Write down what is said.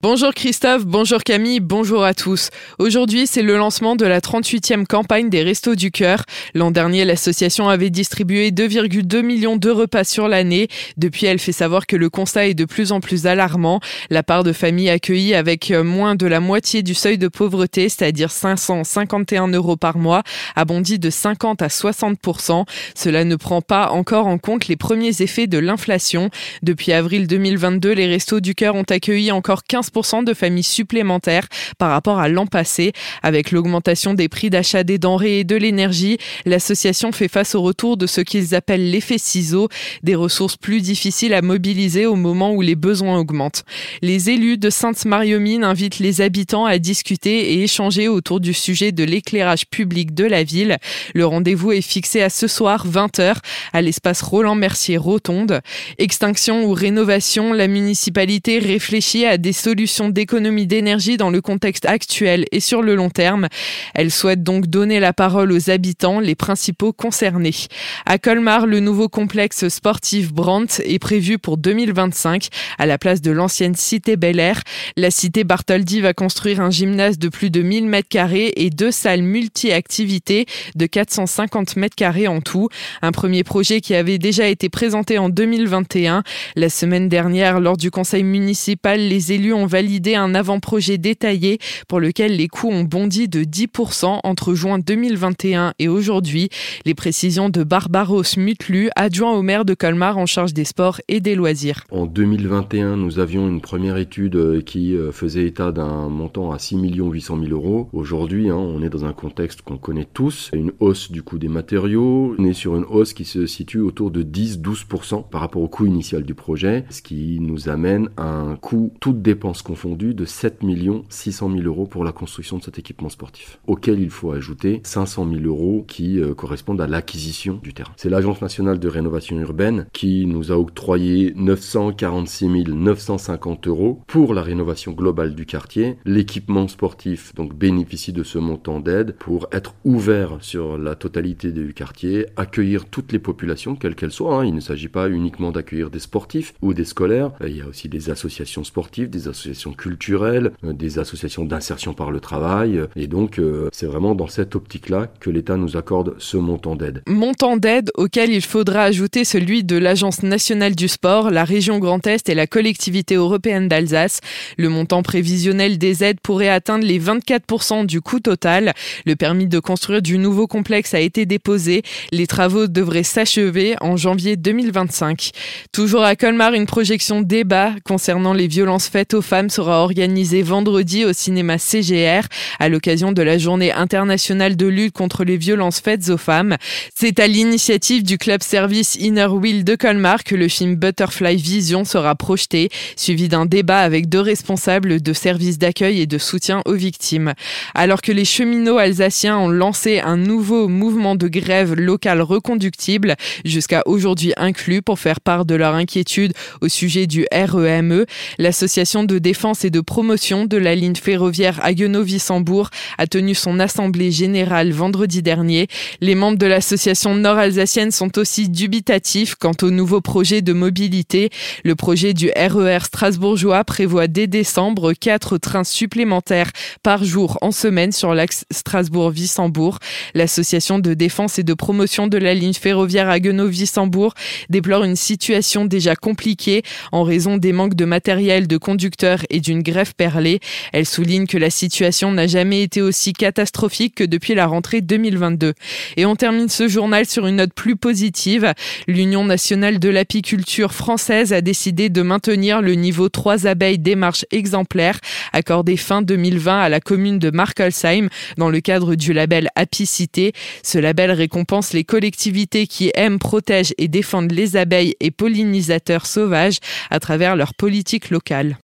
Bonjour Christophe, bonjour Camille, bonjour à tous. Aujourd'hui, c'est le lancement de la 38e campagne des Restos du Cœur. L'an dernier, l'association avait distribué 2,2 millions de repas sur l'année. Depuis, elle fait savoir que le constat est de plus en plus alarmant. La part de familles accueillies avec moins de la moitié du seuil de pauvreté, c'est-à-dire 551 euros par mois, a bondi de 50 à 60% Cela ne prend pas encore en compte les premiers effets de l'inflation. Depuis avril 2022, les Restos du Cœur ont accueilli encore 15 de familles supplémentaires par rapport à l'an passé. Avec l'augmentation des prix d'achat des denrées et de l'énergie, l'association fait face au retour de ce qu'ils appellent l'effet ciseau, des ressources plus difficiles à mobiliser au moment où les besoins augmentent. Les élus de Sainte-Mariomine invitent les habitants à discuter et échanger autour du sujet de l'éclairage public de la ville. Le rendez-vous est fixé à ce soir 20h à l'espace Roland Mercier Rotonde. Extinction ou rénovation, la municipalité réfléchit à des solutions d'économie d'énergie dans le contexte actuel et sur le long terme. Elle souhaite donc donner la parole aux habitants, les principaux concernés. À Colmar, le nouveau complexe sportif Brandt est prévu pour 2025 à la place de l'ancienne cité Bel Air. La cité Bartholdi va construire un gymnase de plus de 1000 mètres carrés et deux salles multi-activités de 450 mètres carrés en tout. Un premier projet qui avait déjà été présenté en 2021. La semaine dernière, lors du conseil municipal, les élus ont validé un avant-projet détaillé pour lequel les coûts ont bondi de 10% entre juin 2021 et aujourd'hui. Les précisions de Barbaros Mutlu, adjoint au maire de Colmar en charge des sports et des loisirs. En 2021, nous avions une première étude euh, qui euh, faisait état d'un montant à 6 800 000 euros. Aujourd'hui, hein, on est dans un contexte qu'on connaît tous, une hausse du coût des matériaux. On est sur une hausse qui se situe autour de 10-12% par rapport au coût initial du projet, ce qui nous amène à un coût, toute dépense confondues de 7 600 000 euros pour la construction de cet équipement sportif, auquel il faut ajouter 500 000 euros qui euh, correspondent à l'acquisition du terrain. C'est l'Agence nationale de rénovation urbaine qui nous a octroyé 946 950 euros pour la rénovation globale du quartier. L'équipement sportif donc bénéficie de ce montant d'aide pour être ouvert sur la totalité du quartier, accueillir toutes les populations, quelles qu'elles soient. Hein. Il ne s'agit pas uniquement d'accueillir des sportifs ou des scolaires. Il y a aussi des associations sportives, des associations associations culturelles, euh, des associations d'insertion par le travail. Et donc, euh, c'est vraiment dans cette optique-là que l'État nous accorde ce montant d'aide. Montant d'aide auquel il faudra ajouter celui de l'Agence nationale du sport, la région Grand Est et la collectivité européenne d'Alsace. Le montant prévisionnel des aides pourrait atteindre les 24% du coût total. Le permis de construire du nouveau complexe a été déposé. Les travaux devraient s'achever en janvier 2025. Toujours à Colmar, une projection débat concernant les violences faites aux femmes sera organisé vendredi au cinéma CGR à l'occasion de la journée internationale de lutte contre les violences faites aux femmes. C'est à l'initiative du club service Inner Wheel de Colmar que le film Butterfly Vision sera projeté, suivi d'un débat avec deux responsables de services d'accueil et de soutien aux victimes. Alors que les cheminots alsaciens ont lancé un nouveau mouvement de grève locale reconductible, jusqu'à aujourd'hui inclus, pour faire part de leur inquiétude au sujet du REME, e, l'association de défense et de promotion de la ligne ferroviaire Haguenau-Wissembourg a tenu son assemblée générale vendredi dernier. Les membres de l'association nord-alsacienne sont aussi dubitatifs quant au nouveau projet de mobilité. Le projet du RER e strasbourgeois prévoit dès décembre quatre trains supplémentaires par jour en semaine sur l'axe Strasbourg-Wissembourg. L'association de défense et de promotion de la ligne ferroviaire Haguenau-Wissembourg déplore une situation déjà compliquée en raison des manques de matériel de conducteurs et d'une grève perlée. Elle souligne que la situation n'a jamais été aussi catastrophique que depuis la rentrée 2022. Et on termine ce journal sur une note plus positive. L'Union nationale de l'apiculture française a décidé de maintenir le niveau 3 abeilles démarche exemplaire accordé fin 2020 à la commune de Markelsheim dans le cadre du label Apicité. Ce label récompense les collectivités qui aiment, protègent et défendent les abeilles et pollinisateurs sauvages à travers leur politique locale.